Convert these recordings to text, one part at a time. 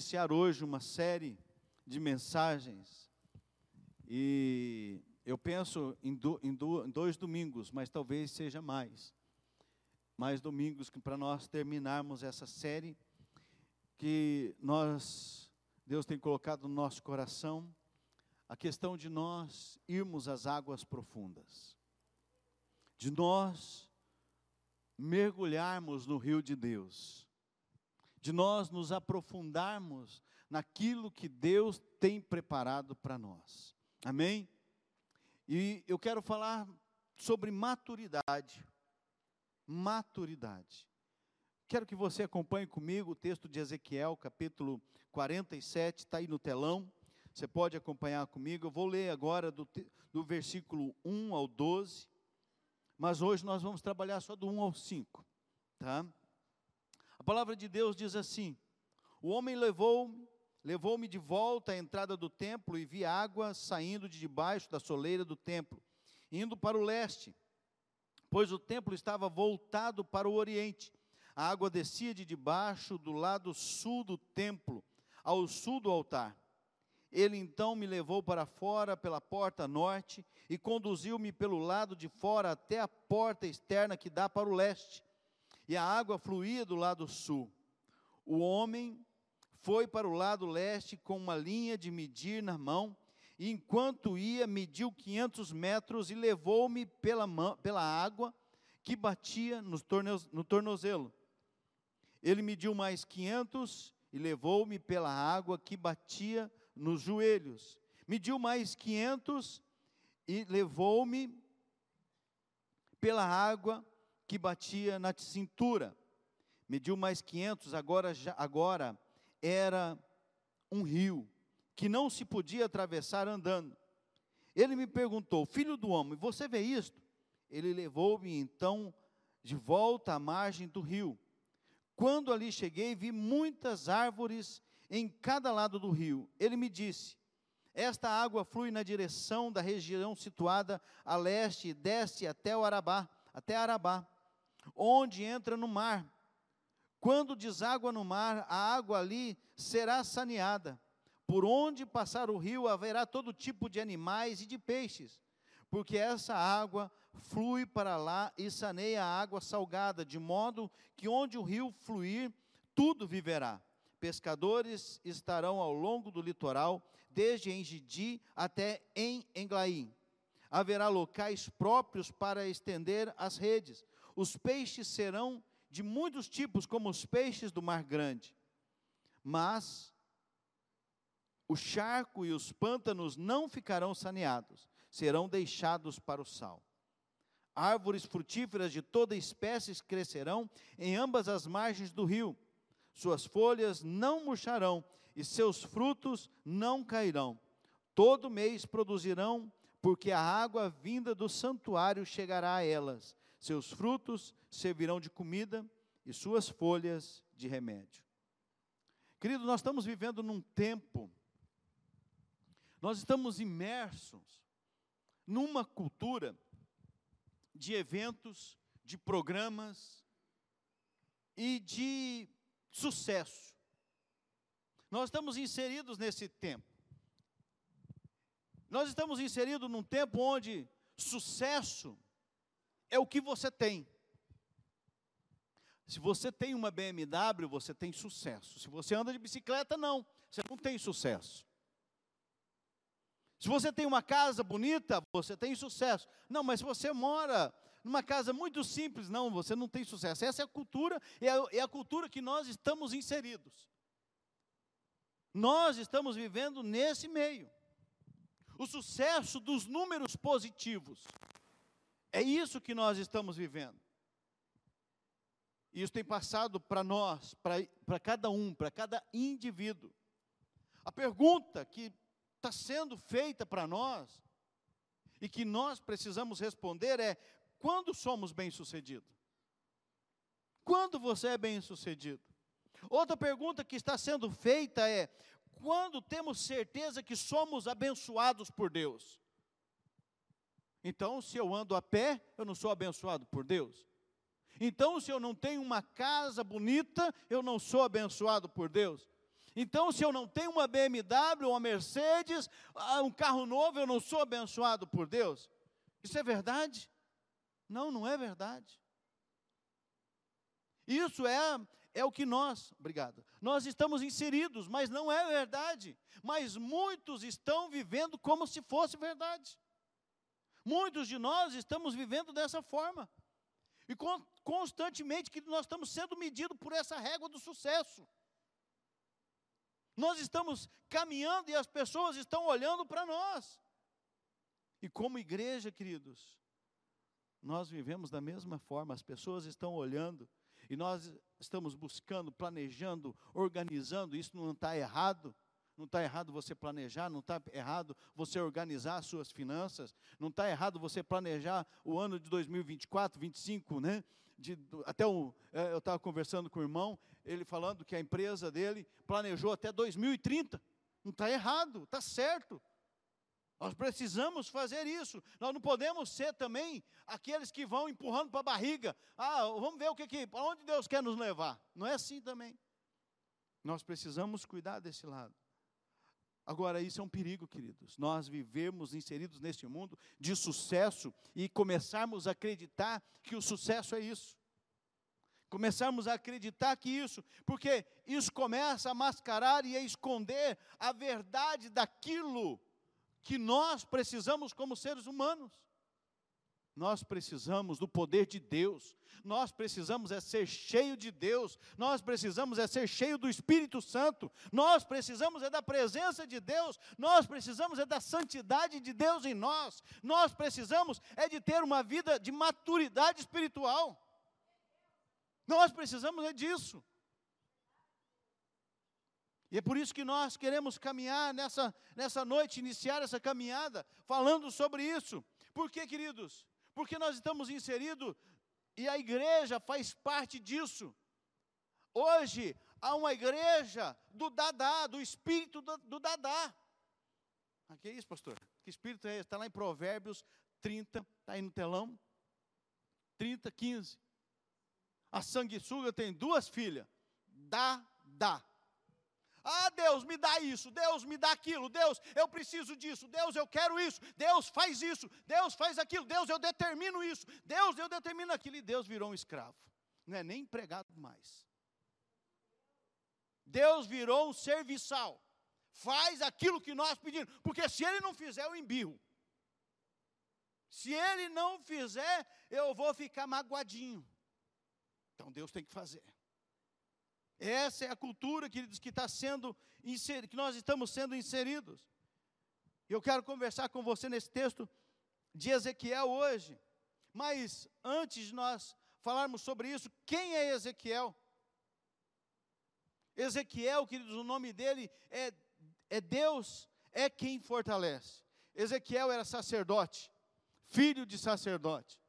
iniciar hoje uma série de mensagens. E eu penso em, do, em, do, em dois domingos, mas talvez seja mais. Mais domingos para nós terminarmos essa série que nós, Deus tem colocado no nosso coração, a questão de nós irmos às águas profundas, de nós mergulharmos no rio de Deus de nós nos aprofundarmos naquilo que Deus tem preparado para nós. Amém? E eu quero falar sobre maturidade. Maturidade. Quero que você acompanhe comigo o texto de Ezequiel, capítulo 47, está aí no telão. Você pode acompanhar comigo. Eu vou ler agora do, do versículo 1 ao 12, mas hoje nós vamos trabalhar só do 1 ao 5, tá? Palavra de Deus diz assim: O homem levou-me levou-me de volta à entrada do templo e vi água saindo de debaixo da soleira do templo, indo para o leste, pois o templo estava voltado para o oriente. A água descia de debaixo do lado sul do templo, ao sul do altar. Ele então me levou para fora pela porta norte e conduziu-me pelo lado de fora até a porta externa que dá para o leste e a água fluía do lado sul. O homem foi para o lado leste com uma linha de medir na mão, e enquanto ia, mediu 500 metros e levou-me pela, pela água que batia no, no tornozelo. Ele mediu mais 500 e levou-me pela água que batia nos joelhos. Mediu mais 500 e levou-me pela água que batia na cintura. Mediu mais 500, agora, agora era um rio que não se podia atravessar andando. Ele me perguntou: Filho do homem, você vê isto? Ele levou-me então de volta à margem do rio. Quando ali cheguei, vi muitas árvores em cada lado do rio. Ele me disse: Esta água flui na direção da região situada a leste e desce até o Arabá, até Arabá onde entra no mar. Quando deságua no mar, a água ali será saneada. Por onde passar o rio haverá todo tipo de animais e de peixes, porque essa água flui para lá e saneia a água salgada, de modo que onde o rio fluir, tudo viverá. Pescadores estarão ao longo do litoral, desde Engidi até em Englaim. Haverá locais próprios para estender as redes, os peixes serão de muitos tipos, como os peixes do mar grande. Mas o charco e os pântanos não ficarão saneados, serão deixados para o sal. Árvores frutíferas de toda espécie crescerão em ambas as margens do rio. Suas folhas não murcharão e seus frutos não cairão. Todo mês produzirão, porque a água vinda do santuário chegará a elas seus frutos servirão de comida e suas folhas de remédio. Querido, nós estamos vivendo num tempo, nós estamos imersos numa cultura de eventos, de programas e de sucesso. Nós estamos inseridos nesse tempo. Nós estamos inseridos num tempo onde sucesso é o que você tem. Se você tem uma BMW, você tem sucesso. Se você anda de bicicleta, não, você não tem sucesso. Se você tem uma casa bonita, você tem sucesso. Não, mas se você mora numa casa muito simples, não, você não tem sucesso. Essa é a cultura, é a, é a cultura que nós estamos inseridos. Nós estamos vivendo nesse meio. O sucesso dos números positivos. É isso que nós estamos vivendo. E isso tem passado para nós, para cada um, para cada indivíduo. A pergunta que está sendo feita para nós e que nós precisamos responder é: quando somos bem-sucedidos? Quando você é bem-sucedido? Outra pergunta que está sendo feita é: quando temos certeza que somos abençoados por Deus? Então, se eu ando a pé, eu não sou abençoado por Deus. Então, se eu não tenho uma casa bonita, eu não sou abençoado por Deus. Então, se eu não tenho uma BMW, uma Mercedes, ah, um carro novo, eu não sou abençoado por Deus. Isso é verdade? Não, não é verdade. Isso é, é o que nós, obrigado, nós estamos inseridos, mas não é verdade. Mas muitos estão vivendo como se fosse verdade. Muitos de nós estamos vivendo dessa forma. E constantemente que nós estamos sendo medidos por essa régua do sucesso. Nós estamos caminhando e as pessoas estão olhando para nós. E como igreja, queridos, nós vivemos da mesma forma, as pessoas estão olhando e nós estamos buscando, planejando, organizando, isso não está errado. Não está errado você planejar, não está errado você organizar as suas finanças, não está errado você planejar o ano de 2024, 2025, né? De, até o, é, eu estava conversando com o irmão, ele falando que a empresa dele planejou até 2030. Não está errado, está certo. Nós precisamos fazer isso. Nós não podemos ser também aqueles que vão empurrando para a barriga. Ah, vamos ver o que que, para onde Deus quer nos levar. Não é assim também. Nós precisamos cuidar desse lado. Agora, isso é um perigo, queridos. Nós vivemos inseridos neste mundo de sucesso e começarmos a acreditar que o sucesso é isso. Começarmos a acreditar que isso, porque isso começa a mascarar e a esconder a verdade daquilo que nós precisamos como seres humanos. Nós precisamos do poder de Deus. Nós precisamos é ser cheio de Deus. Nós precisamos é ser cheio do Espírito Santo. Nós precisamos é da presença de Deus. Nós precisamos é da santidade de Deus em nós. Nós precisamos é de ter uma vida de maturidade espiritual. Nós precisamos é disso. E é por isso que nós queremos caminhar nessa, nessa noite, iniciar essa caminhada, falando sobre isso. Por quê, queridos? Porque nós estamos inseridos e a igreja faz parte disso. Hoje há uma igreja do Dadá, do espírito do, do Dadá. Ah, que é isso, pastor? Que espírito é esse? Está lá em Provérbios 30, está aí no telão. 30, 15. A sanguessuga tem duas filhas. Dá, dá. Ah, Deus, me dá isso, Deus, me dá aquilo, Deus, eu preciso disso, Deus, eu quero isso, Deus, faz isso, Deus, faz aquilo, Deus, eu determino isso, Deus, eu determino aquilo, e Deus virou um escravo, não é nem empregado mais. Deus virou um serviçal, faz aquilo que nós pedimos, porque se Ele não fizer, eu embirro. Se Ele não fizer, eu vou ficar magoadinho. Então Deus tem que fazer. Essa é a cultura, queridos, que está sendo que nós estamos sendo inseridos. Eu quero conversar com você nesse texto de Ezequiel hoje. Mas antes de nós falarmos sobre isso, quem é Ezequiel? Ezequiel, queridos, o nome dele é, é Deus, é quem fortalece. Ezequiel era sacerdote, filho de sacerdote.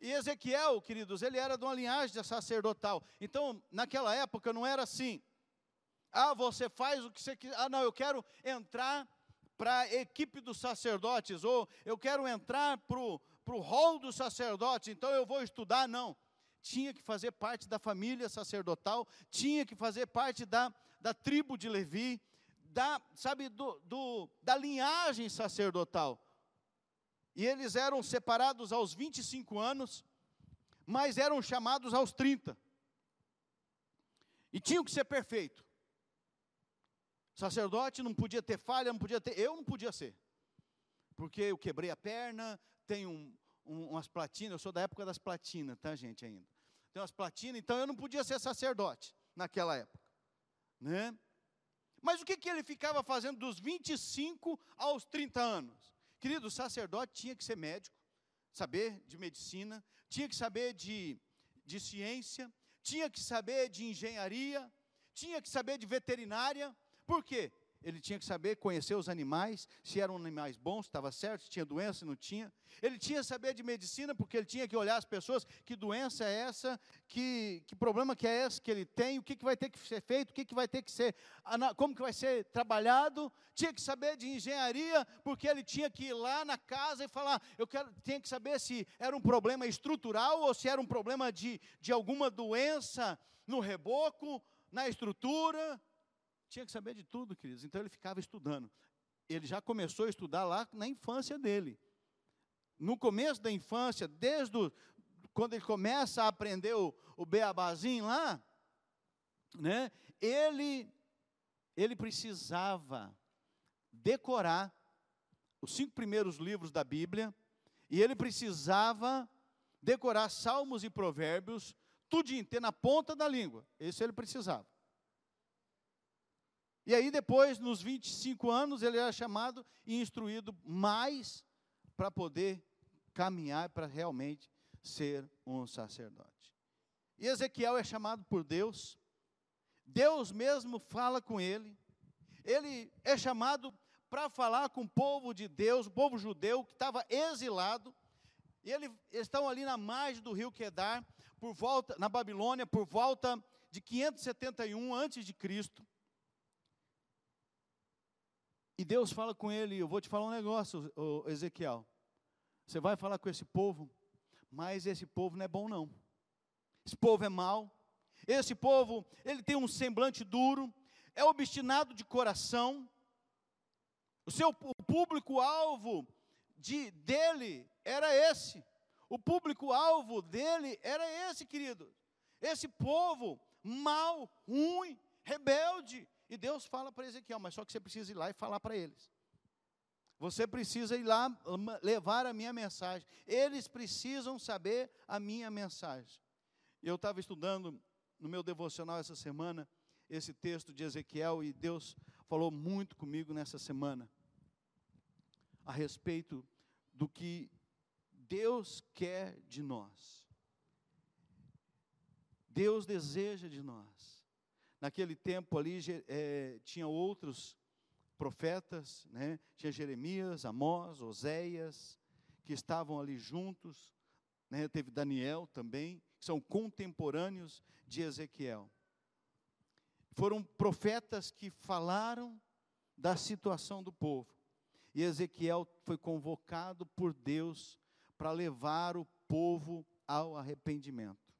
E Ezequiel, queridos, ele era de uma linhagem sacerdotal. Então, naquela época não era assim. Ah, você faz o que você quiser. Ah, não, eu quero entrar para a equipe dos sacerdotes, ou eu quero entrar para o hall dos sacerdotes, então eu vou estudar. Não. Tinha que fazer parte da família sacerdotal, tinha que fazer parte da, da tribo de Levi, da, sabe, do, do, da linhagem sacerdotal. E eles eram separados aos 25 anos, mas eram chamados aos 30. E tinham que ser perfeito. Sacerdote não podia ter falha, não podia ter. Eu não podia ser. Porque eu quebrei a perna, tenho um, um, umas platinas, eu sou da época das platinas, tá, gente, ainda. Tem umas platinas, então eu não podia ser sacerdote naquela época. Né? Mas o que, que ele ficava fazendo dos 25 aos 30 anos? Querido, o sacerdote tinha que ser médico, saber de medicina, tinha que saber de, de ciência, tinha que saber de engenharia, tinha que saber de veterinária. Por quê? Ele tinha que saber conhecer os animais, se eram animais bons, estava certo, se tinha doença, não tinha. Ele tinha que saber de medicina, porque ele tinha que olhar as pessoas, que doença é essa, que, que problema que é esse que ele tem, o que, que vai ter que ser feito, o que, que vai ter que ser, como que vai ser trabalhado. Tinha que saber de engenharia, porque ele tinha que ir lá na casa e falar, eu quero, tinha que saber se era um problema estrutural ou se era um problema de, de alguma doença no reboco, na estrutura tinha que saber de tudo, queridos. Então ele ficava estudando. Ele já começou a estudar lá na infância dele. No começo da infância, desde o, quando ele começa a aprender o, o beabazinho lá, né, ele, ele precisava decorar os cinco primeiros livros da Bíblia, e ele precisava decorar Salmos e Provérbios, tudo ter na ponta da língua. Isso ele precisava. E aí depois, nos 25 anos, ele era chamado e instruído mais para poder caminhar para realmente ser um sacerdote. E Ezequiel é chamado por Deus, Deus mesmo fala com ele, ele é chamado para falar com o povo de Deus, o povo judeu que estava exilado, e eles estão ali na margem do rio Quedar, por volta, na Babilônia, por volta de 571 antes de Cristo. E Deus fala com ele, eu vou te falar um negócio, Ezequiel. Você vai falar com esse povo, mas esse povo não é bom não. Esse povo é mau. Esse povo, ele tem um semblante duro, é obstinado de coração. O seu público-alvo de, dele era esse. O público-alvo dele era esse, querido. Esse povo mau, ruim, rebelde. E Deus fala para Ezequiel, mas só que você precisa ir lá e falar para eles. Você precisa ir lá levar a minha mensagem. Eles precisam saber a minha mensagem. Eu estava estudando no meu devocional essa semana esse texto de Ezequiel e Deus falou muito comigo nessa semana a respeito do que Deus quer de nós. Deus deseja de nós. Naquele tempo ali é, tinha outros profetas, né? tinha Jeremias, Amós, Oséias, que estavam ali juntos, né? teve Daniel também, que são contemporâneos de Ezequiel. Foram profetas que falaram da situação do povo. E Ezequiel foi convocado por Deus para levar o povo ao arrependimento.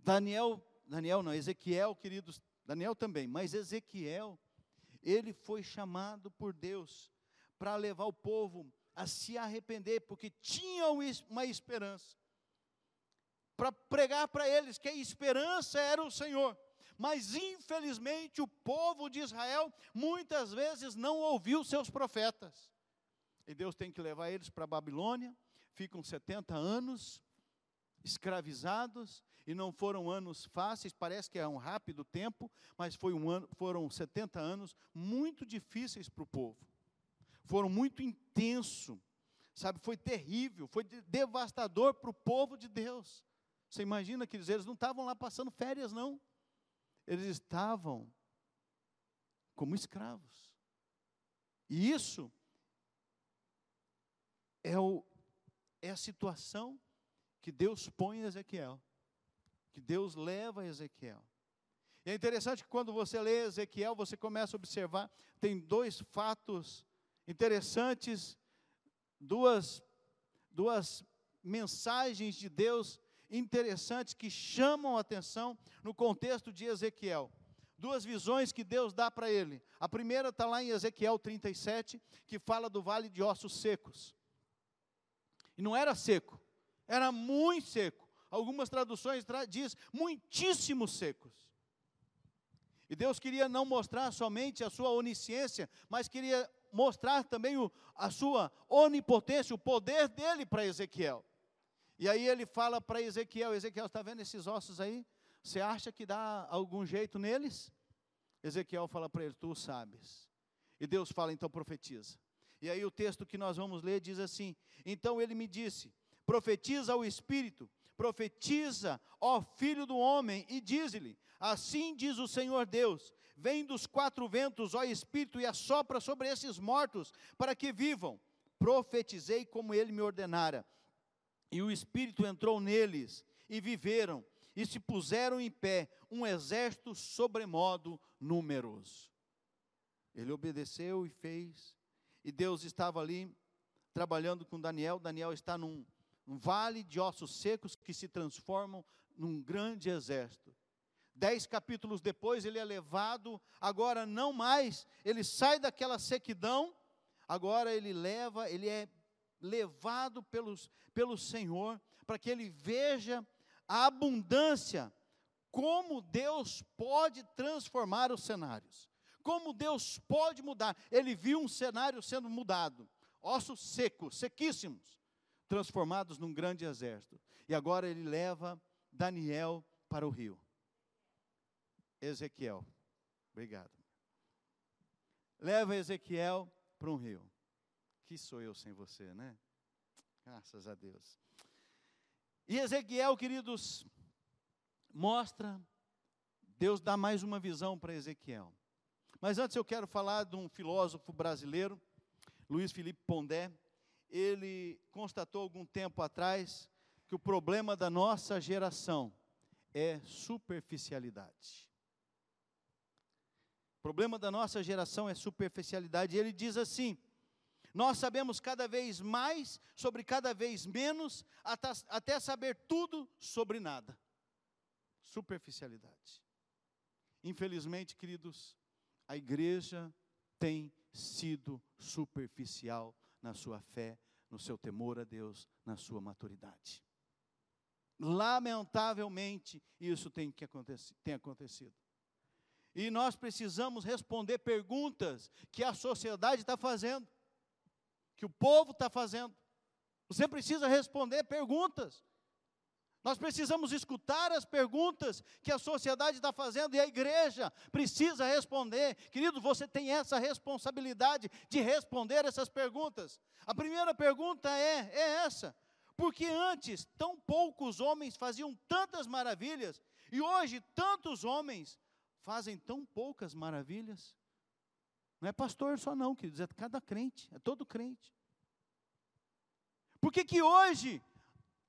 Daniel, Daniel não, Ezequiel, queridos, Daniel também, mas Ezequiel, ele foi chamado por Deus para levar o povo a se arrepender, porque tinham uma esperança. Para pregar para eles que a esperança era o Senhor. Mas infelizmente o povo de Israel muitas vezes não ouviu seus profetas. E Deus tem que levar eles para a Babilônia, ficam 70 anos escravizados, e não foram anos fáceis, parece que é um rápido tempo, mas foi um ano, foram 70 anos muito difíceis para o povo. Foram muito intenso, sabe, foi terrível, foi devastador para o povo de Deus. Você imagina que eles não estavam lá passando férias, não eles estavam como escravos. E isso é, o, é a situação que Deus põe em Ezequiel, que Deus leva a Ezequiel. E é interessante que quando você lê Ezequiel, você começa a observar, tem dois fatos interessantes, duas, duas mensagens de Deus interessantes que chamam a atenção no contexto de Ezequiel. Duas visões que Deus dá para ele. A primeira está lá em Ezequiel 37, que fala do vale de ossos secos. E não era seco, era muito seco. Algumas traduções tra diz muitíssimos secos. E Deus queria não mostrar somente a sua onisciência, mas queria mostrar também o, a sua onipotência, o poder dele para Ezequiel. E aí ele fala para Ezequiel: Ezequiel, está vendo esses ossos aí? Você acha que dá algum jeito neles? Ezequiel fala para ele: Tu sabes. E Deus fala: Então profetiza. E aí o texto que nós vamos ler diz assim: Então ele me disse: Profetiza ao Espírito, profetiza, ó filho do homem, e diz-lhe: Assim diz o Senhor Deus: Vem dos quatro ventos, ó Espírito, e assopra sobre esses mortos, para que vivam. Profetizei como ele me ordenara e o Espírito entrou neles, e viveram, e se puseram em pé, um exército sobremodo numeroso. Ele obedeceu e fez, e Deus estava ali trabalhando com Daniel. Daniel está num, num vale de ossos secos que se transformam num grande exército. Dez capítulos depois, ele é levado, agora não mais, ele sai daquela sequidão, agora ele leva, ele é levado pelos, pelo Senhor, para que ele veja a abundância, como Deus pode transformar os cenários, como Deus pode mudar. Ele viu um cenário sendo mudado, ossos secos, sequíssimos, transformados num grande exército. E agora ele leva Daniel para o rio. Ezequiel. Obrigado. Leva Ezequiel para um rio. Que sou eu sem você, né? Graças a Deus. E Ezequiel, queridos, mostra, Deus dá mais uma visão para Ezequiel. Mas antes eu quero falar de um filósofo brasileiro, Luiz Felipe Pondé. Ele constatou algum tempo atrás que o problema da nossa geração é superficialidade. O problema da nossa geração é superficialidade. E ele diz assim: nós sabemos cada vez mais sobre cada vez menos, até saber tudo sobre nada. Superficialidade. Infelizmente, queridos, a igreja tem sido superficial na sua fé, no seu temor a Deus, na sua maturidade. Lamentavelmente, isso tem, que acontecer, tem acontecido. E nós precisamos responder perguntas que a sociedade está fazendo, que o povo está fazendo. Você precisa responder perguntas. Nós precisamos escutar as perguntas que a sociedade está fazendo e a igreja precisa responder. Querido, você tem essa responsabilidade de responder essas perguntas. A primeira pergunta é, é essa: porque antes tão poucos homens faziam tantas maravilhas e hoje tantos homens fazem tão poucas maravilhas? Não é pastor só não, queridos, é cada crente, é todo crente. Por que que hoje,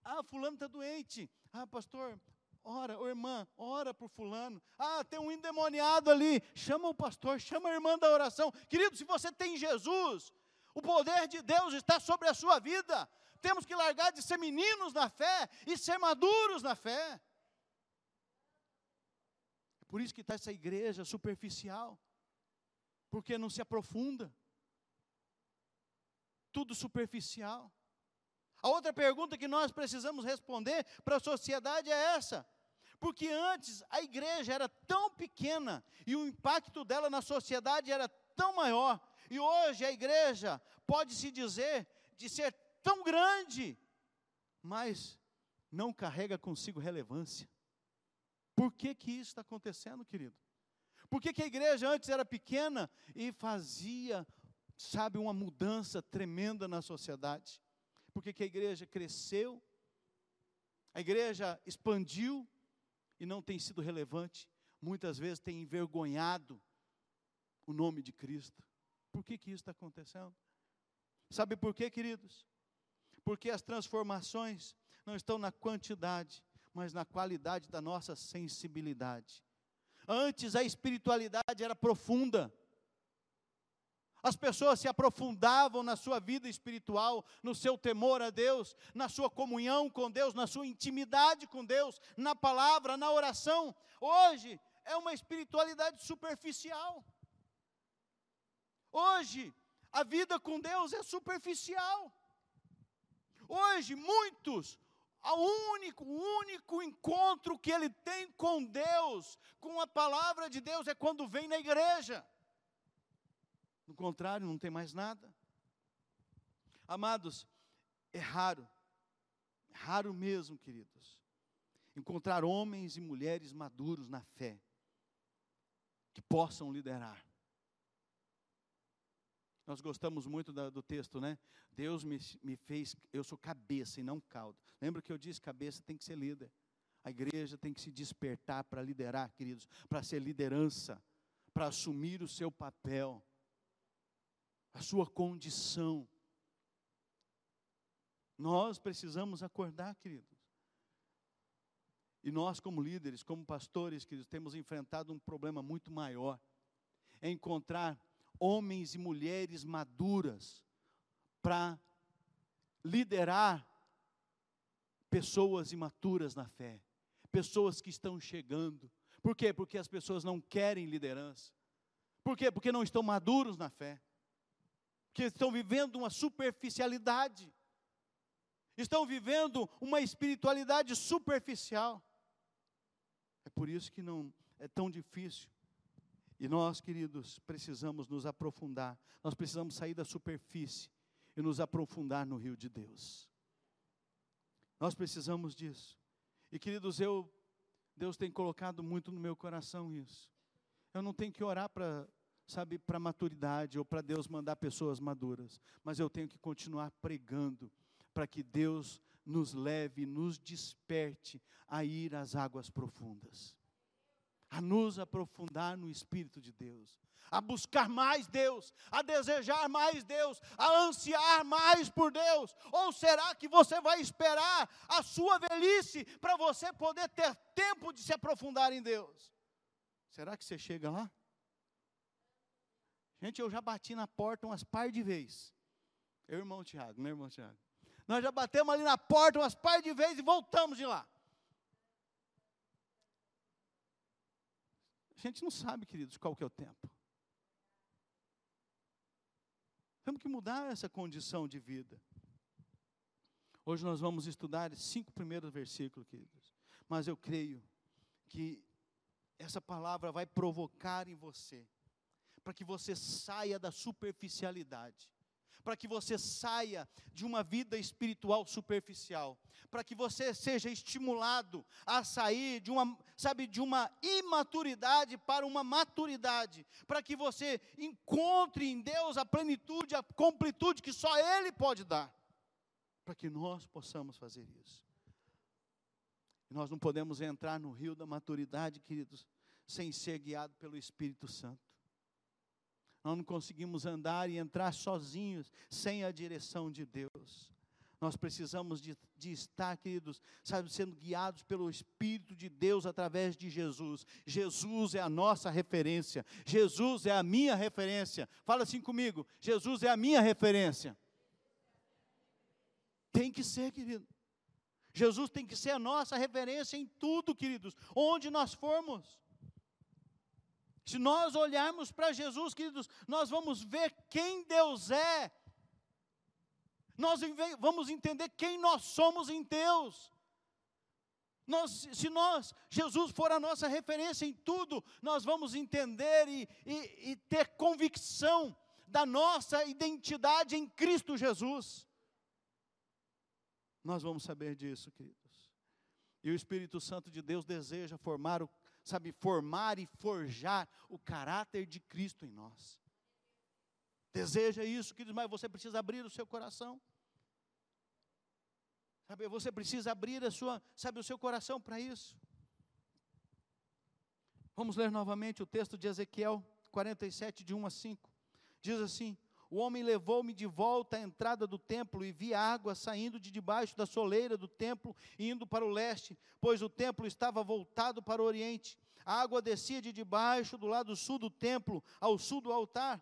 ah, fulano está doente, ah, pastor, ora, irmã, ora por fulano. Ah, tem um endemoniado ali. Chama o pastor, chama a irmã da oração. Querido, se você tem Jesus, o poder de Deus está sobre a sua vida temos que largar de ser meninos na fé e ser maduros na fé. Por isso que está essa igreja superficial, porque não se aprofunda. Tudo superficial. A outra pergunta que nós precisamos responder para a sociedade é essa: porque antes a igreja era tão pequena e o impacto dela na sociedade era tão maior, e hoje a igreja pode se dizer de ser tão grande, mas não carrega consigo relevância. Por que que isso está acontecendo, querido? Por que, que a igreja antes era pequena e fazia, sabe, uma mudança tremenda na sociedade? Por que, que a igreja cresceu, a igreja expandiu e não tem sido relevante? Muitas vezes tem envergonhado o nome de Cristo. Por que, que isso está acontecendo? Sabe por quê, queridos? porque as transformações não estão na quantidade, mas na qualidade da nossa sensibilidade. Antes a espiritualidade era profunda. As pessoas se aprofundavam na sua vida espiritual, no seu temor a Deus, na sua comunhão com Deus, na sua intimidade com Deus, na palavra, na oração. Hoje é uma espiritualidade superficial. Hoje a vida com Deus é superficial. Hoje, muitos, o único, único encontro que ele tem com Deus, com a palavra de Deus, é quando vem na igreja. No contrário, não tem mais nada. Amados, é raro, é raro mesmo, queridos, encontrar homens e mulheres maduros na fé, que possam liderar. Nós gostamos muito do texto, né? Deus me, me fez, eu sou cabeça e não cauda. Lembra que eu disse: cabeça tem que ser líder. A igreja tem que se despertar para liderar, queridos, para ser liderança, para assumir o seu papel, a sua condição. Nós precisamos acordar, queridos. E nós, como líderes, como pastores, queridos, temos enfrentado um problema muito maior. É encontrar homens e mulheres maduras para liderar pessoas imaturas na fé, pessoas que estão chegando, Por quê? Porque as pessoas não querem liderança. Por quê? Porque não estão maduros na fé. Porque estão vivendo uma superficialidade. Estão vivendo uma espiritualidade superficial. É por isso que não é tão difícil. E nós, queridos, precisamos nos aprofundar. Nós precisamos sair da superfície e nos aprofundar no rio de Deus. Nós precisamos disso. E queridos, eu Deus tem colocado muito no meu coração isso. Eu não tenho que orar para, sabe, para maturidade ou para Deus mandar pessoas maduras, mas eu tenho que continuar pregando para que Deus nos leve, nos desperte a ir às águas profundas, a nos aprofundar no Espírito de Deus, a buscar mais Deus, a desejar mais Deus, a ansiar mais por Deus? Ou será que você vai esperar a sua velhice para você poder ter tempo de se aprofundar em Deus? Será que você chega lá? Gente, eu já bati na porta umas par de vezes. Eu, irmão Tiago, meu irmão Tiago. Nós já batemos ali na porta umas par de vezes e voltamos de lá. A gente não sabe, queridos, qual que é o tempo. Temos que mudar essa condição de vida. Hoje nós vamos estudar cinco primeiros versículos, queridos. Mas eu creio que essa palavra vai provocar em você, para que você saia da superficialidade para que você saia de uma vida espiritual superficial, para que você seja estimulado a sair de uma, sabe, de uma imaturidade para uma maturidade, para que você encontre em Deus a plenitude, a completude que só Ele pode dar, para que nós possamos fazer isso. Nós não podemos entrar no rio da maturidade, queridos, sem ser guiado pelo Espírito Santo. Nós não conseguimos andar e entrar sozinhos, sem a direção de Deus. Nós precisamos de, de, estar, queridos, sabe, sendo guiados pelo Espírito de Deus através de Jesus. Jesus é a nossa referência. Jesus é a minha referência. Fala assim comigo: Jesus é a minha referência. Tem que ser, querido. Jesus tem que ser a nossa referência em tudo, queridos, onde nós formos. Se nós olharmos para Jesus, queridos, nós vamos ver quem Deus é. Nós vamos entender quem nós somos em Deus. Nós, se nós, Jesus for a nossa referência em tudo, nós vamos entender e, e, e ter convicção da nossa identidade em Cristo Jesus. Nós vamos saber disso, queridos. E o Espírito Santo de Deus deseja formar o sabe, formar e forjar o caráter de Cristo em nós. Deseja isso, queridos, mas você precisa abrir o seu coração. Sabe, você precisa abrir a sua, sabe, o seu coração para isso. Vamos ler novamente o texto de Ezequiel 47, de 1 a 5. Diz assim: o homem levou-me de volta à entrada do templo e vi água saindo de debaixo da soleira do templo indo para o leste, pois o templo estava voltado para o oriente. A água descia de debaixo do lado sul do templo, ao sul do altar.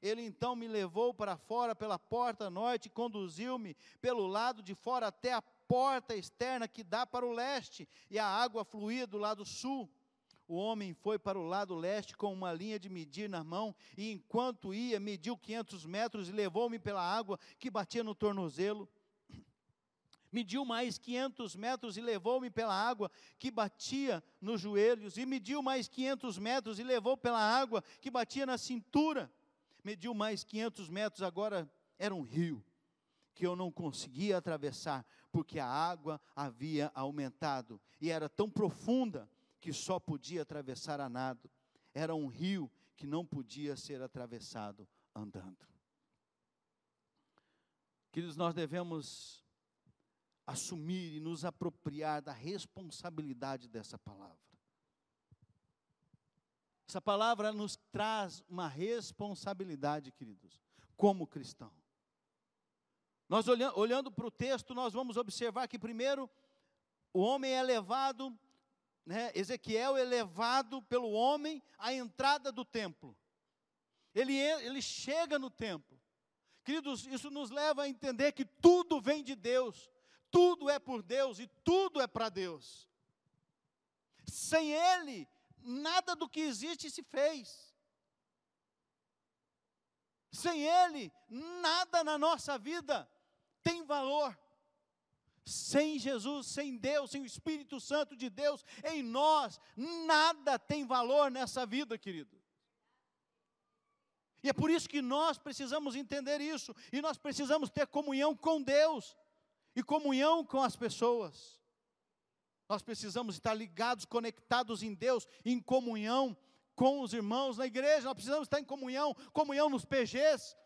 Ele então me levou para fora pela porta norte e conduziu-me pelo lado de fora até a porta externa que dá para o leste, e a água fluía do lado sul o homem foi para o lado leste com uma linha de medir na mão, e enquanto ia, mediu 500 metros e levou-me pela água que batia no tornozelo. Mediu mais 500 metros e levou-me pela água que batia nos joelhos, e mediu mais 500 metros e levou pela água que batia na cintura. Mediu mais 500 metros, agora era um rio que eu não conseguia atravessar, porque a água havia aumentado e era tão profunda que só podia atravessar a nado, era um rio que não podia ser atravessado andando. Queridos, nós devemos assumir e nos apropriar da responsabilidade dessa palavra. Essa palavra nos traz uma responsabilidade, queridos, como cristão. Nós olhando, olhando para o texto, nós vamos observar que primeiro o homem é levado né, Ezequiel é levado pelo homem à entrada do templo. Ele, ele chega no templo. Queridos, isso nos leva a entender que tudo vem de Deus, tudo é por Deus e tudo é para Deus. Sem Ele, nada do que existe se fez. Sem Ele, nada na nossa vida tem valor. Sem Jesus, sem Deus, sem o Espírito Santo de Deus em nós, nada tem valor nessa vida, querido. E é por isso que nós precisamos entender isso, e nós precisamos ter comunhão com Deus e comunhão com as pessoas. Nós precisamos estar ligados, conectados em Deus, em comunhão com os irmãos na igreja, nós precisamos estar em comunhão, comunhão nos PGs,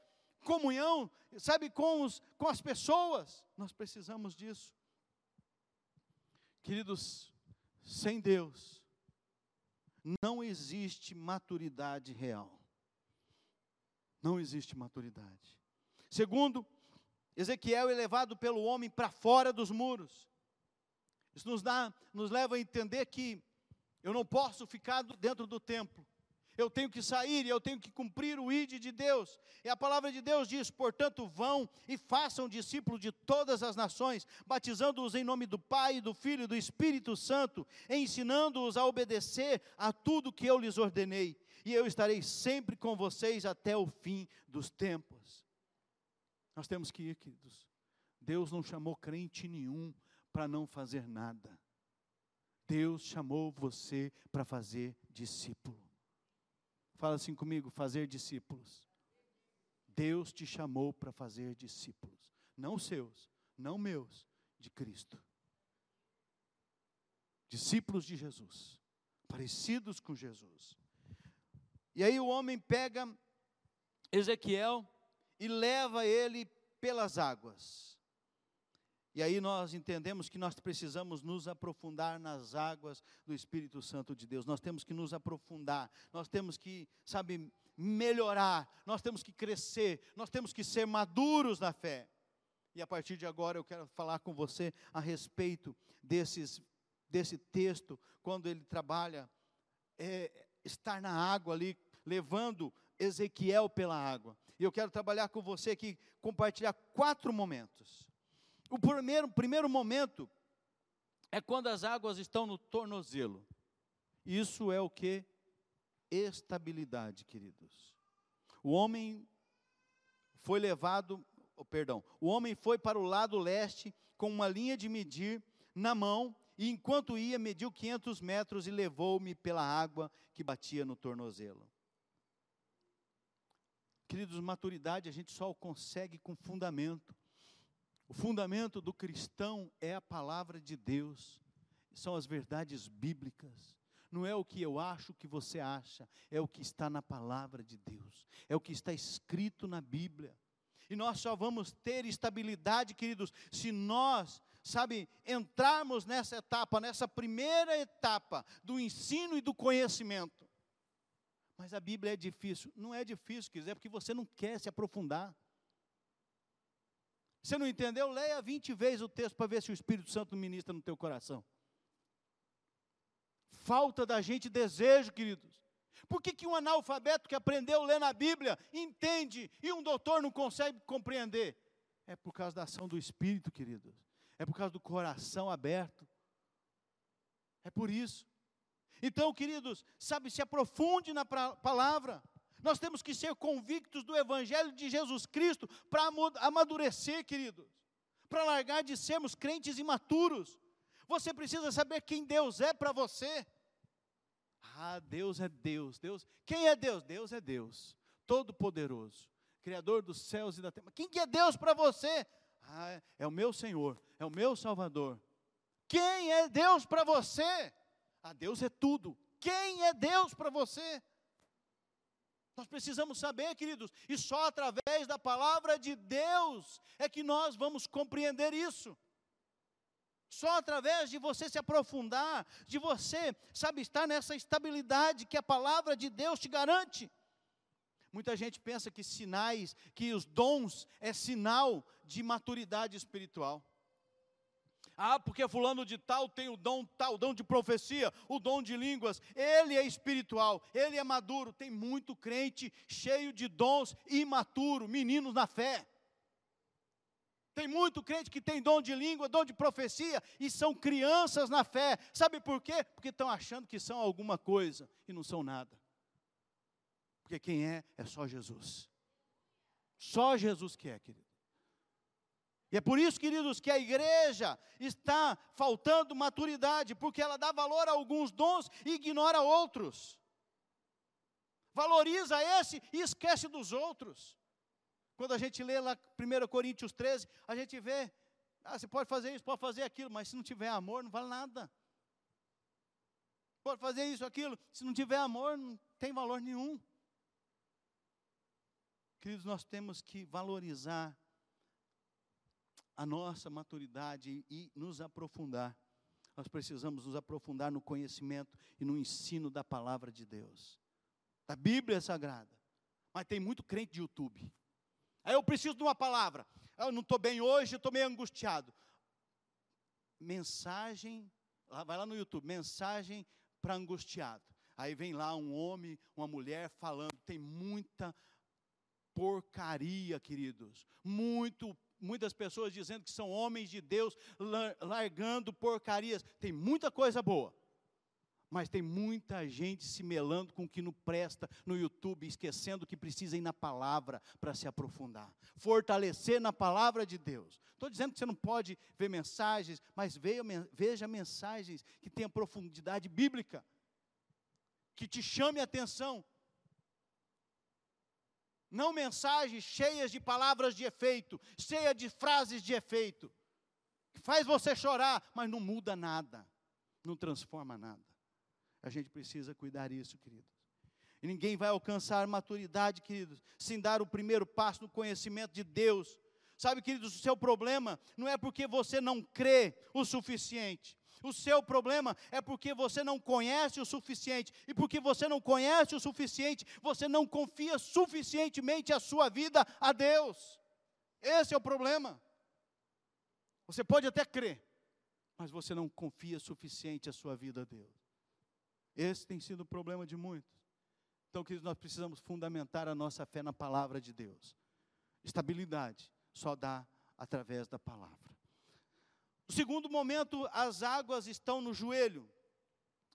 comunhão, sabe, com, os, com as pessoas. Nós precisamos disso. Queridos, sem Deus, não existe maturidade real. Não existe maturidade. Segundo, Ezequiel é levado pelo homem para fora dos muros. Isso nos dá, nos leva a entender que eu não posso ficar dentro do templo. Eu tenho que sair e eu tenho que cumprir o ID de Deus. E a palavra de Deus diz: portanto, vão e façam discípulos de todas as nações, batizando-os em nome do Pai, do Filho e do Espírito Santo, ensinando-os a obedecer a tudo que eu lhes ordenei. E eu estarei sempre com vocês até o fim dos tempos. Nós temos que ir, queridos. Deus não chamou crente nenhum para não fazer nada. Deus chamou você para fazer discípulo. Fala assim comigo: fazer discípulos. Deus te chamou para fazer discípulos, não seus, não meus, de Cristo. Discípulos de Jesus, parecidos com Jesus. E aí o homem pega Ezequiel e leva ele pelas águas. E aí nós entendemos que nós precisamos nos aprofundar nas águas do Espírito Santo de Deus. Nós temos que nos aprofundar, nós temos que, sabe, melhorar, nós temos que crescer, nós temos que ser maduros na fé. E a partir de agora eu quero falar com você a respeito desses, desse texto, quando ele trabalha, é, estar na água ali, levando Ezequiel pela água. E eu quero trabalhar com você aqui, compartilhar quatro momentos o primeiro, primeiro momento é quando as águas estão no tornozelo. Isso é o que? Estabilidade, queridos. O homem foi levado, oh, perdão, o homem foi para o lado leste com uma linha de medir na mão e enquanto ia mediu 500 metros e levou-me pela água que batia no tornozelo. Queridos, maturidade a gente só consegue com fundamento. O fundamento do cristão é a palavra de Deus, são as verdades bíblicas. Não é o que eu acho, que você acha, é o que está na palavra de Deus, é o que está escrito na Bíblia. E nós só vamos ter estabilidade, queridos, se nós, sabe, entrarmos nessa etapa, nessa primeira etapa do ensino e do conhecimento. Mas a Bíblia é difícil. Não é difícil, queridos, é porque você não quer se aprofundar. Você não entendeu? Leia 20 vezes o texto para ver se o Espírito Santo ministra no teu coração. Falta da gente desejo, queridos. Por que, que um analfabeto que aprendeu a ler na Bíblia entende e um doutor não consegue compreender? É por causa da ação do Espírito, queridos. É por causa do coração aberto. É por isso. Então, queridos, sabe, se aprofunde na palavra. Nós temos que ser convictos do Evangelho de Jesus Cristo para amadurecer, queridos, para largar de sermos crentes imaturos. Você precisa saber quem Deus é para você. Ah, Deus é Deus. Deus. Quem é Deus? Deus é Deus, Todo-Poderoso, Criador dos céus e da terra. Quem que é Deus para você? Ah, é o meu Senhor, é o meu Salvador. Quem é Deus para você? Ah, Deus é tudo. Quem é Deus para você? Nós precisamos saber, queridos, e só através da palavra de Deus é que nós vamos compreender isso. Só através de você se aprofundar, de você, sabe, estar nessa estabilidade que a palavra de Deus te garante. Muita gente pensa que sinais, que os dons é sinal de maturidade espiritual. Ah, porque fulano de tal tem o dom tal, o dom de profecia, o dom de línguas. Ele é espiritual, ele é maduro. Tem muito crente cheio de dons imaturo, meninos na fé. Tem muito crente que tem dom de língua, dom de profecia, e são crianças na fé. Sabe por quê? Porque estão achando que são alguma coisa e não são nada. Porque quem é, é só Jesus. Só Jesus que é, querido. E é por isso, queridos, que a igreja está faltando maturidade, porque ela dá valor a alguns dons e ignora outros. Valoriza esse e esquece dos outros. Quando a gente lê lá 1 Coríntios 13, a gente vê, ah, você pode fazer isso, pode fazer aquilo, mas se não tiver amor, não vale nada. Pode fazer isso, aquilo, se não tiver amor, não tem valor nenhum. Queridos, nós temos que valorizar a nossa maturidade e nos aprofundar. Nós precisamos nos aprofundar no conhecimento e no ensino da palavra de Deus, da Bíblia Sagrada. Mas tem muito crente de YouTube. Aí eu preciso de uma palavra. Eu não estou bem hoje, eu estou meio angustiado. Mensagem, vai lá no YouTube, mensagem para angustiado. Aí vem lá um homem, uma mulher falando, tem muita porcaria, queridos. Muito, muitas pessoas dizendo que são homens de Deus, largando porcarias. Tem muita coisa boa. Mas tem muita gente se melando com o que não presta no YouTube, esquecendo que precisa ir na palavra para se aprofundar. Fortalecer na palavra de Deus. Estou dizendo que você não pode ver mensagens, mas veja mensagens que tenham profundidade bíblica, que te chame a atenção. Não mensagens cheias de palavras de efeito, cheias de frases de efeito, que faz você chorar, mas não muda nada, não transforma nada. A gente precisa cuidar disso, queridos. E ninguém vai alcançar maturidade, queridos, sem dar o primeiro passo no conhecimento de Deus. Sabe, queridos, o seu problema não é porque você não crê o suficiente. O seu problema é porque você não conhece o suficiente. E porque você não conhece o suficiente, você não confia suficientemente a sua vida a Deus. Esse é o problema. Você pode até crer, mas você não confia suficiente a sua vida a Deus. Esse tem sido o problema de muitos. Então, queridos, nós precisamos fundamentar a nossa fé na palavra de Deus. Estabilidade só dá através da palavra. O segundo momento, as águas estão no joelho.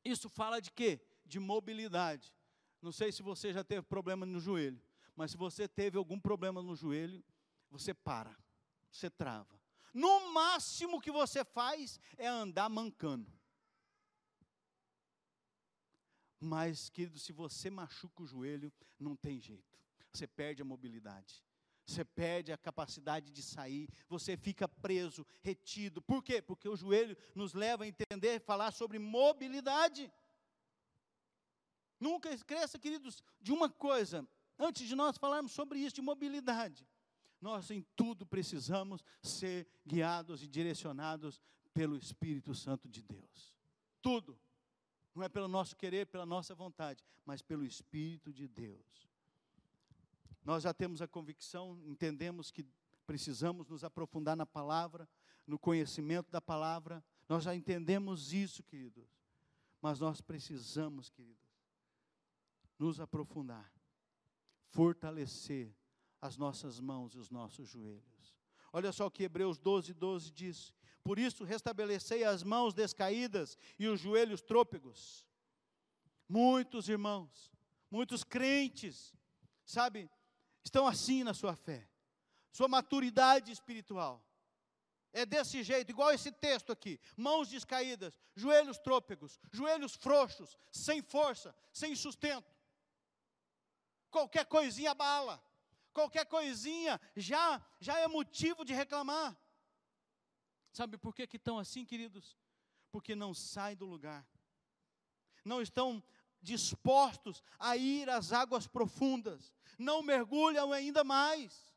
Isso fala de quê? De mobilidade. Não sei se você já teve problema no joelho, mas se você teve algum problema no joelho, você para, você trava. No máximo que você faz é andar mancando. Mas, querido, se você machuca o joelho, não tem jeito. Você perde a mobilidade. Você perde a capacidade de sair, você fica preso, retido. Por quê? Porque o joelho nos leva a entender, falar sobre mobilidade. Nunca esqueça, queridos, de uma coisa, antes de nós falarmos sobre isso, de mobilidade. Nós em tudo precisamos ser guiados e direcionados pelo Espírito Santo de Deus. Tudo. Não é pelo nosso querer, pela nossa vontade, mas pelo Espírito de Deus. Nós já temos a convicção, entendemos que precisamos nos aprofundar na palavra, no conhecimento da palavra. Nós já entendemos isso, queridos. Mas nós precisamos, queridos, nos aprofundar, fortalecer as nossas mãos e os nossos joelhos. Olha só o que Hebreus 12, 12 diz: por isso, restabelecei as mãos descaídas e os joelhos trôpegos. Muitos irmãos, muitos crentes, sabe, estão assim na sua fé, sua maturidade espiritual. É desse jeito, igual esse texto aqui: mãos descaídas, joelhos trôpegos, joelhos frouxos, sem força, sem sustento. Qualquer coisinha bala, qualquer coisinha já, já é motivo de reclamar. Sabe por que, que estão assim, queridos? Porque não saem do lugar, não estão dispostos a ir às águas profundas, não mergulham ainda mais.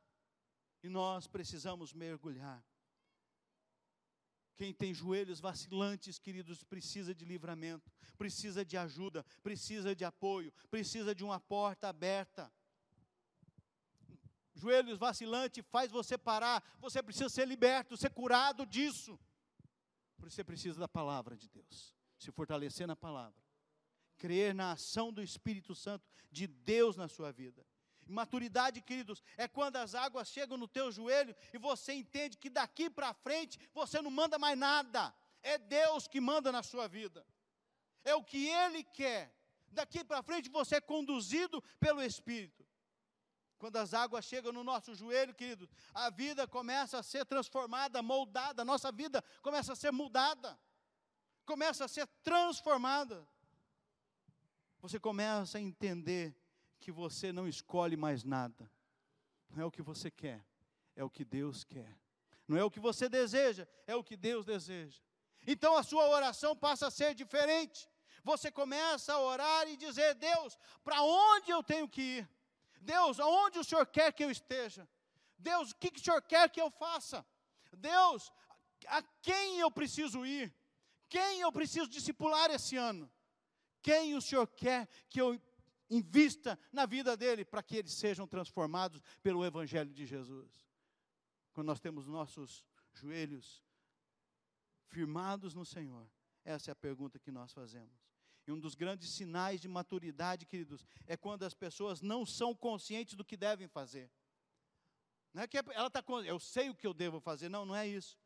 E nós precisamos mergulhar. Quem tem joelhos vacilantes, queridos, precisa de livramento, precisa de ajuda, precisa de apoio, precisa de uma porta aberta joelhos vacilantes faz você parar. Você precisa ser liberto, ser curado disso. Você precisa da palavra de Deus. Se fortalecer na palavra. Crer na ação do Espírito Santo de Deus na sua vida. Maturidade, queridos, é quando as águas chegam no teu joelho e você entende que daqui para frente você não manda mais nada. É Deus que manda na sua vida. É o que Ele quer. Daqui para frente você é conduzido pelo Espírito. Quando as águas chegam no nosso joelho, queridos, a vida começa a ser transformada, moldada, a nossa vida começa a ser mudada, começa a ser transformada. Você começa a entender que você não escolhe mais nada. Não é o que você quer, é o que Deus quer. Não é o que você deseja, é o que Deus deseja. Então a sua oração passa a ser diferente. Você começa a orar e dizer: Deus, para onde eu tenho que ir? Deus, aonde o Senhor quer que eu esteja? Deus, o que, que o Senhor quer que eu faça? Deus, a quem eu preciso ir? Quem eu preciso discipular esse ano? Quem o Senhor quer que eu invista na vida dele para que eles sejam transformados pelo Evangelho de Jesus. Quando nós temos nossos joelhos firmados no Senhor, essa é a pergunta que nós fazemos. E um dos grandes sinais de maturidade, queridos, é quando as pessoas não são conscientes do que devem fazer. Não é que ela está, eu sei o que eu devo fazer, não, não é isso.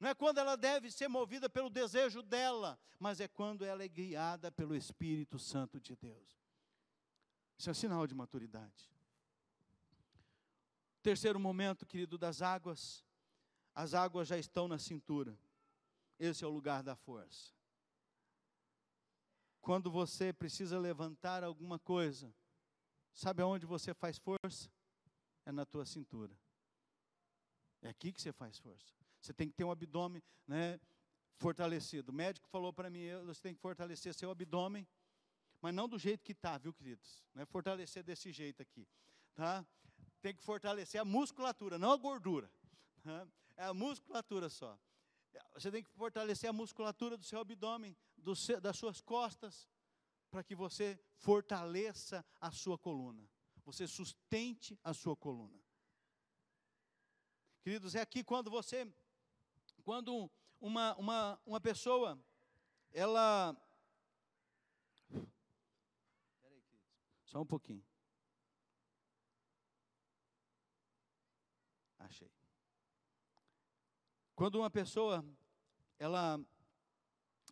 Não é quando ela deve ser movida pelo desejo dela, mas é quando ela é guiada pelo Espírito Santo de Deus. Isso é sinal de maturidade. Terceiro momento, querido, das águas. As águas já estão na cintura. Esse é o lugar da força. Quando você precisa levantar alguma coisa, sabe aonde você faz força? É na tua cintura. É aqui que você faz força. Você tem que ter um abdômen né, fortalecido. O médico falou para mim, você tem que fortalecer seu abdômen mas não do jeito que está, viu, queridos? É fortalecer desse jeito aqui, tá? Tem que fortalecer a musculatura, não a gordura. Tá? É a musculatura só. Você tem que fortalecer a musculatura do seu abdômen, do seu, das suas costas, para que você fortaleça a sua coluna. Você sustente a sua coluna. Queridos, é aqui quando você, quando uma, uma, uma pessoa, ela Só um pouquinho. Achei. Quando uma pessoa ela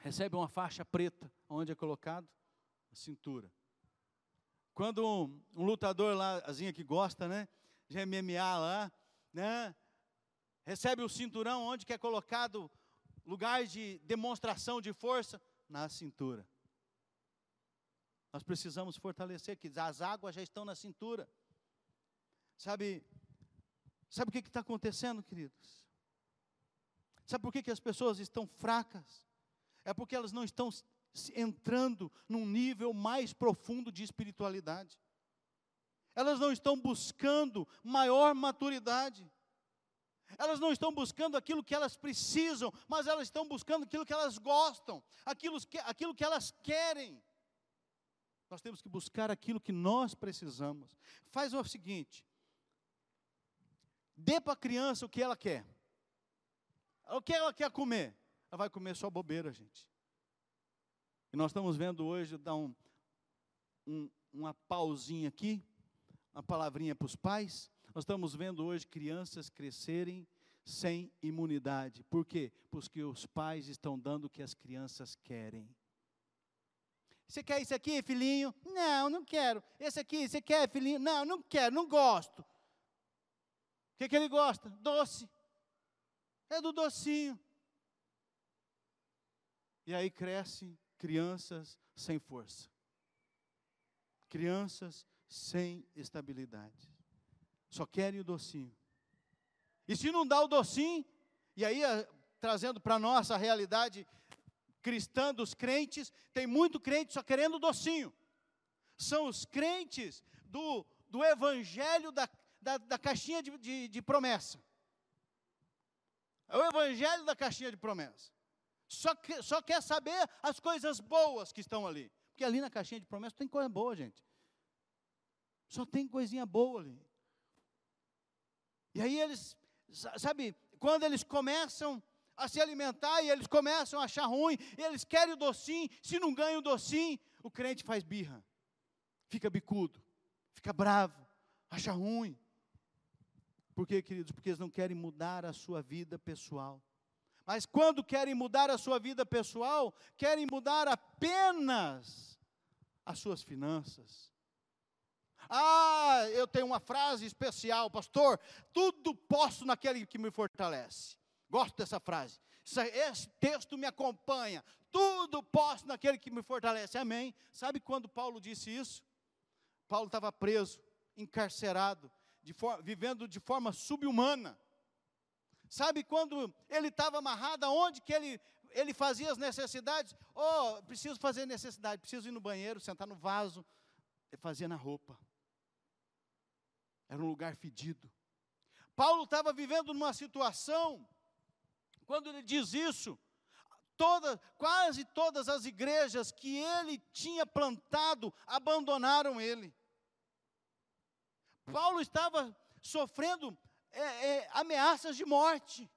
recebe uma faixa preta, onde é colocado? A cintura. Quando um, um lutador lá, azinha que gosta, né? De MMA lá, né? Recebe o cinturão, onde que é colocado lugar de demonstração de força? Na cintura. Nós precisamos fortalecer, que as águas já estão na cintura. Sabe, sabe o que está acontecendo, queridos? Sabe por que, que as pessoas estão fracas? É porque elas não estão entrando num nível mais profundo de espiritualidade. Elas não estão buscando maior maturidade. Elas não estão buscando aquilo que elas precisam, mas elas estão buscando aquilo que elas gostam, aquilo que, aquilo que elas querem. Nós temos que buscar aquilo que nós precisamos. Faz o seguinte: dê para a criança o que ela quer. O que ela quer comer? Ela vai comer só bobeira, gente. E nós estamos vendo hoje, dar um, um, uma pausinha aqui, uma palavrinha para os pais. Nós estamos vendo hoje crianças crescerem sem imunidade. Por quê? Porque os pais estão dando o que as crianças querem. Você quer isso aqui, filhinho? Não, não quero. Esse aqui, você quer, filhinho? Não, não quero, não gosto. O que, que ele gosta? Doce. É do docinho. E aí cresce crianças sem força. Crianças sem estabilidade. Só querem o docinho. E se não dá o docinho, e aí trazendo para nós a realidade cristã dos crentes, tem muito crente só querendo docinho. São os crentes do, do evangelho da, da, da caixinha de, de, de promessa. É o evangelho da caixinha de promessa. Só, que, só quer saber as coisas boas que estão ali. Porque ali na caixinha de promessa tem coisa boa, gente. Só tem coisinha boa ali. E aí eles, sabe, quando eles começam a se alimentar e eles começam a achar ruim, eles querem o docinho, se não ganham o docinho, o crente faz birra, fica bicudo, fica bravo, Acha ruim. Por quê, queridos? Porque eles não querem mudar a sua vida pessoal. Mas quando querem mudar a sua vida pessoal, querem mudar apenas as suas finanças. Ah, eu tenho uma frase especial, pastor. Tudo posso naquele que me fortalece. Gosto dessa frase. Esse texto me acompanha. Tudo posso naquele que me fortalece. Amém. Sabe quando Paulo disse isso? Paulo estava preso, encarcerado, de vivendo de forma subhumana. Sabe quando ele estava amarrado, aonde que ele, ele fazia as necessidades? Oh, preciso fazer necessidade, preciso ir no banheiro, sentar no vaso. Fazia na roupa. Era um lugar fedido. Paulo estava vivendo numa situação, quando ele diz isso, toda, quase todas as igrejas que ele tinha plantado abandonaram ele. Paulo estava sofrendo é, é, ameaças de morte.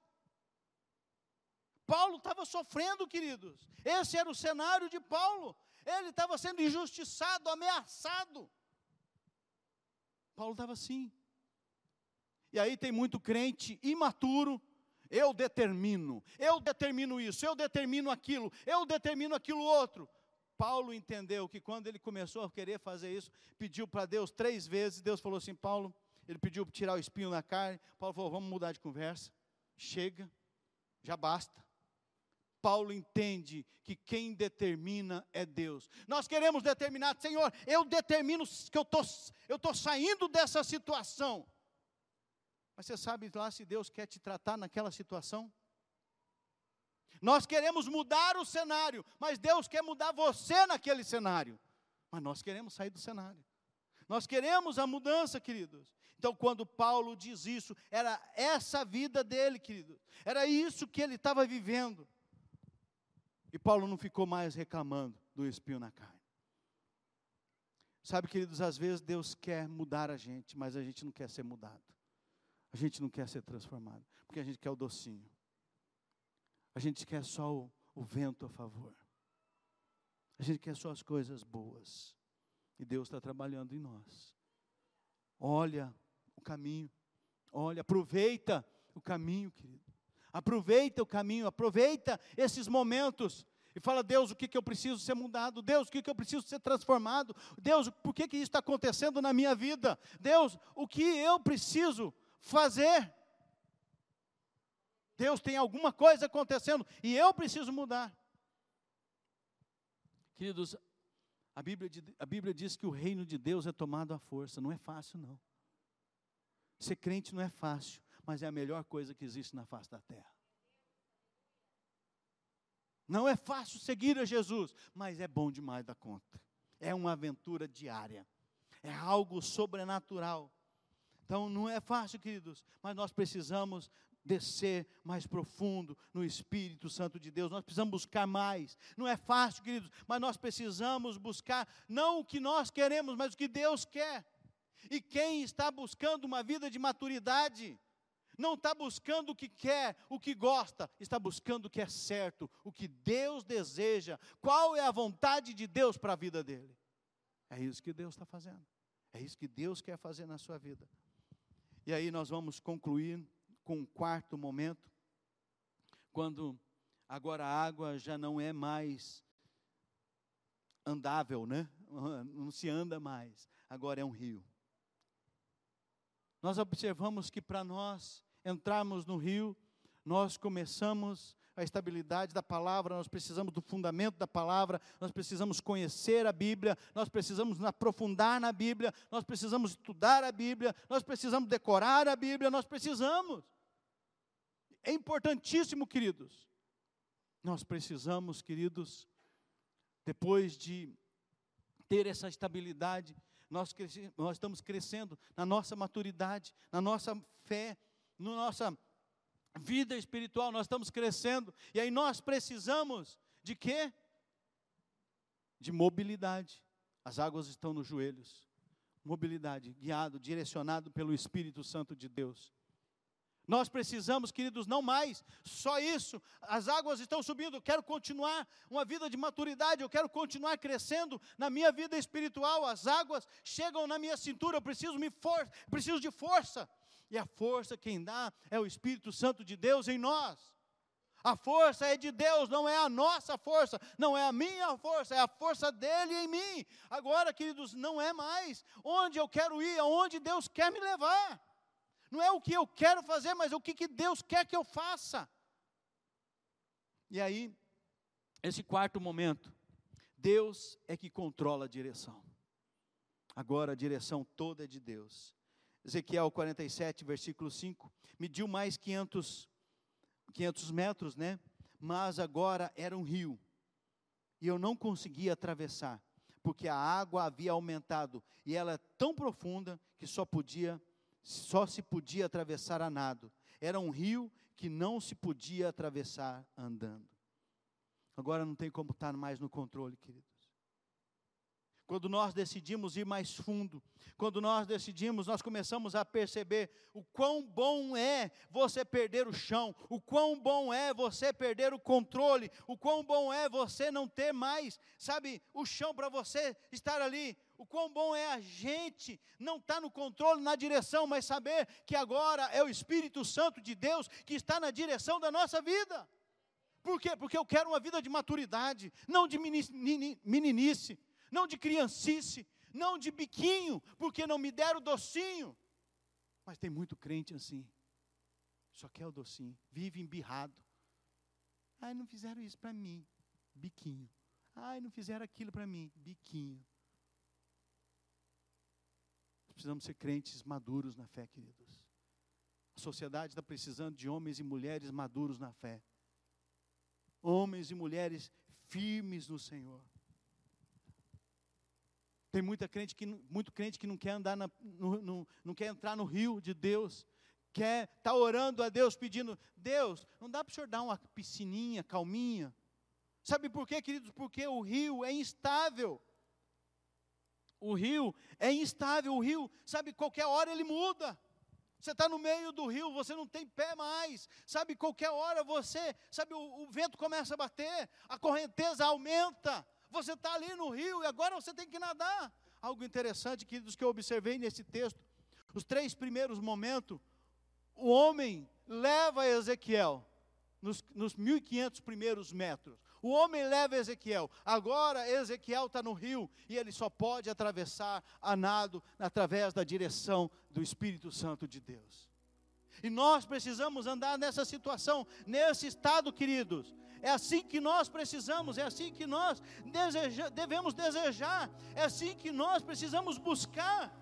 Paulo estava sofrendo, queridos. Esse era o cenário de Paulo. Ele estava sendo injustiçado, ameaçado. Paulo estava assim. E aí tem muito crente imaturo. Eu determino, eu determino isso, eu determino aquilo, eu determino aquilo outro. Paulo entendeu que quando ele começou a querer fazer isso, pediu para Deus três vezes. Deus falou assim: Paulo, ele pediu para tirar o espinho na carne. Paulo falou: vamos mudar de conversa. Chega, já basta. Paulo entende que quem determina é Deus. Nós queremos determinar, Senhor, eu determino que eu tô, estou saindo dessa situação. Mas você sabe lá se Deus quer te tratar naquela situação? Nós queremos mudar o cenário, mas Deus quer mudar você naquele cenário. Mas nós queremos sair do cenário. Nós queremos a mudança, queridos. Então, quando Paulo diz isso, era essa vida dele, queridos. Era isso que ele estava vivendo. E Paulo não ficou mais reclamando do espinho na carne. Sabe, queridos, às vezes Deus quer mudar a gente, mas a gente não quer ser mudado. A gente não quer ser transformado, porque a gente quer o docinho. A gente quer só o, o vento a favor. A gente quer só as coisas boas. E Deus está trabalhando em nós. Olha o caminho. Olha, aproveita o caminho, querido. Aproveita o caminho, aproveita esses momentos. E fala, Deus, o que, que eu preciso ser mudado? Deus, o que, que eu preciso ser transformado? Deus, por que, que isso está acontecendo na minha vida? Deus, o que eu preciso fazer? Deus tem alguma coisa acontecendo e eu preciso mudar. Queridos, a Bíblia, a Bíblia diz que o reino de Deus é tomado à força, não é fácil não. Ser crente não é fácil, mas é a melhor coisa que existe na face da terra. Não é fácil seguir a Jesus, mas é bom demais da conta. É uma aventura diária. É algo sobrenatural. Então não é fácil, queridos, mas nós precisamos descer mais profundo no Espírito Santo de Deus. Nós precisamos buscar mais. Não é fácil, queridos, mas nós precisamos buscar não o que nós queremos, mas o que Deus quer. E quem está buscando uma vida de maturidade, não está buscando o que quer, o que gosta, está buscando o que é certo, o que Deus deseja, qual é a vontade de Deus para a vida dele. É isso que Deus está fazendo, é isso que Deus quer fazer na sua vida. E aí nós vamos concluir com um quarto momento, quando agora a água já não é mais andável, né? Não se anda mais, agora é um rio. Nós observamos que para nós entrarmos no rio, nós começamos a estabilidade da palavra, nós precisamos do fundamento da palavra, nós precisamos conhecer a Bíblia, nós precisamos aprofundar na Bíblia, nós precisamos estudar a Bíblia, nós precisamos decorar a Bíblia, nós precisamos. É importantíssimo, queridos. Nós precisamos, queridos, depois de ter essa estabilidade, nós, nós estamos crescendo na nossa maturidade, na nossa fé, na nossa vida espiritual, nós estamos crescendo, e aí nós precisamos de quê? De mobilidade. As águas estão nos joelhos. Mobilidade, guiado, direcionado pelo Espírito Santo de Deus. Nós precisamos, queridos, não mais só isso. As águas estão subindo, eu quero continuar uma vida de maturidade, eu quero continuar crescendo na minha vida espiritual. As águas chegam na minha cintura, eu preciso me for preciso de força. E a força quem dá é o Espírito Santo de Deus em nós. A força é de Deus, não é a nossa força, não é a minha força, é a força dele em mim. Agora, queridos, não é mais onde eu quero ir, aonde Deus quer me levar. Não é o que eu quero fazer, mas o que, que Deus quer que eu faça. E aí, esse quarto momento, Deus é que controla a direção. Agora a direção toda é de Deus. Ezequiel 47, versículo 5, mediu mais 500, 500 metros, né? Mas agora era um rio, e eu não conseguia atravessar, porque a água havia aumentado, e ela é tão profunda que só podia só se podia atravessar a nado. Era um rio que não se podia atravessar andando. Agora não tem como estar mais no controle, queridos. Quando nós decidimos ir mais fundo, quando nós decidimos, nós começamos a perceber o quão bom é você perder o chão, o quão bom é você perder o controle, o quão bom é você não ter mais, sabe, o chão para você estar ali, o quão bom é a gente não estar tá no controle, na direção, mas saber que agora é o Espírito Santo de Deus que está na direção da nossa vida. Por quê? Porque eu quero uma vida de maturidade, não de meninice, não de criancice, não de biquinho, porque não me deram docinho. Mas tem muito crente assim, só quer o docinho, vive embirrado. Ai, não fizeram isso para mim, biquinho. Ai, não fizeram aquilo para mim, biquinho. Precisamos ser crentes maduros na fé, queridos. A sociedade está precisando de homens e mulheres maduros na fé. Homens e mulheres firmes no Senhor. Tem muita crente que, muito crente que não quer andar na, no, no, não quer entrar no rio de Deus, quer estar tá orando a Deus, pedindo, Deus, não dá para o senhor dar uma piscininha, calminha? Sabe por quê, queridos? Porque o rio é instável. O rio é instável, o rio, sabe, qualquer hora ele muda. Você está no meio do rio, você não tem pé mais. Sabe, qualquer hora você, sabe, o, o vento começa a bater, a correnteza aumenta. Você está ali no rio e agora você tem que nadar. Algo interessante, queridos, que eu observei nesse texto. Os três primeiros momentos, o homem leva Ezequiel nos, nos 1.500 primeiros metros. O homem leva Ezequiel. Agora Ezequiel está no rio e ele só pode atravessar a nado através da direção do Espírito Santo de Deus. E nós precisamos andar nessa situação, nesse estado, queridos. É assim que nós precisamos, é assim que nós deseja, devemos desejar, é assim que nós precisamos buscar.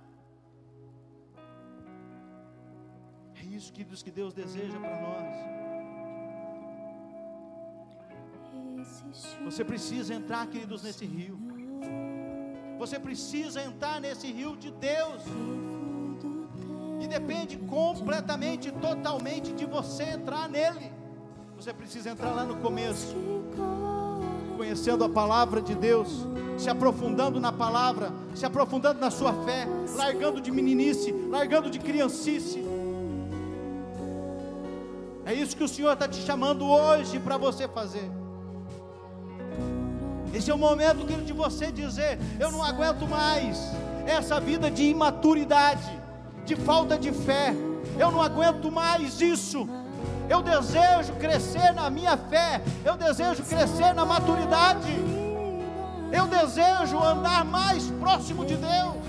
É isso, queridos, que Deus deseja para nós. Você precisa entrar, queridos, nesse rio. Você precisa entrar nesse rio de Deus. E depende completamente, totalmente de você entrar nele. Você precisa entrar lá no começo, conhecendo a palavra de Deus, se aprofundando na palavra, se aprofundando na sua fé, largando de meninice, largando de criancice. É isso que o Senhor está te chamando hoje para você fazer. Esse é o momento, querido, de você dizer: Eu não aguento mais essa vida de imaturidade, de falta de fé. Eu não aguento mais isso. Eu desejo crescer na minha fé. Eu desejo crescer na maturidade. Eu desejo andar mais próximo de Deus.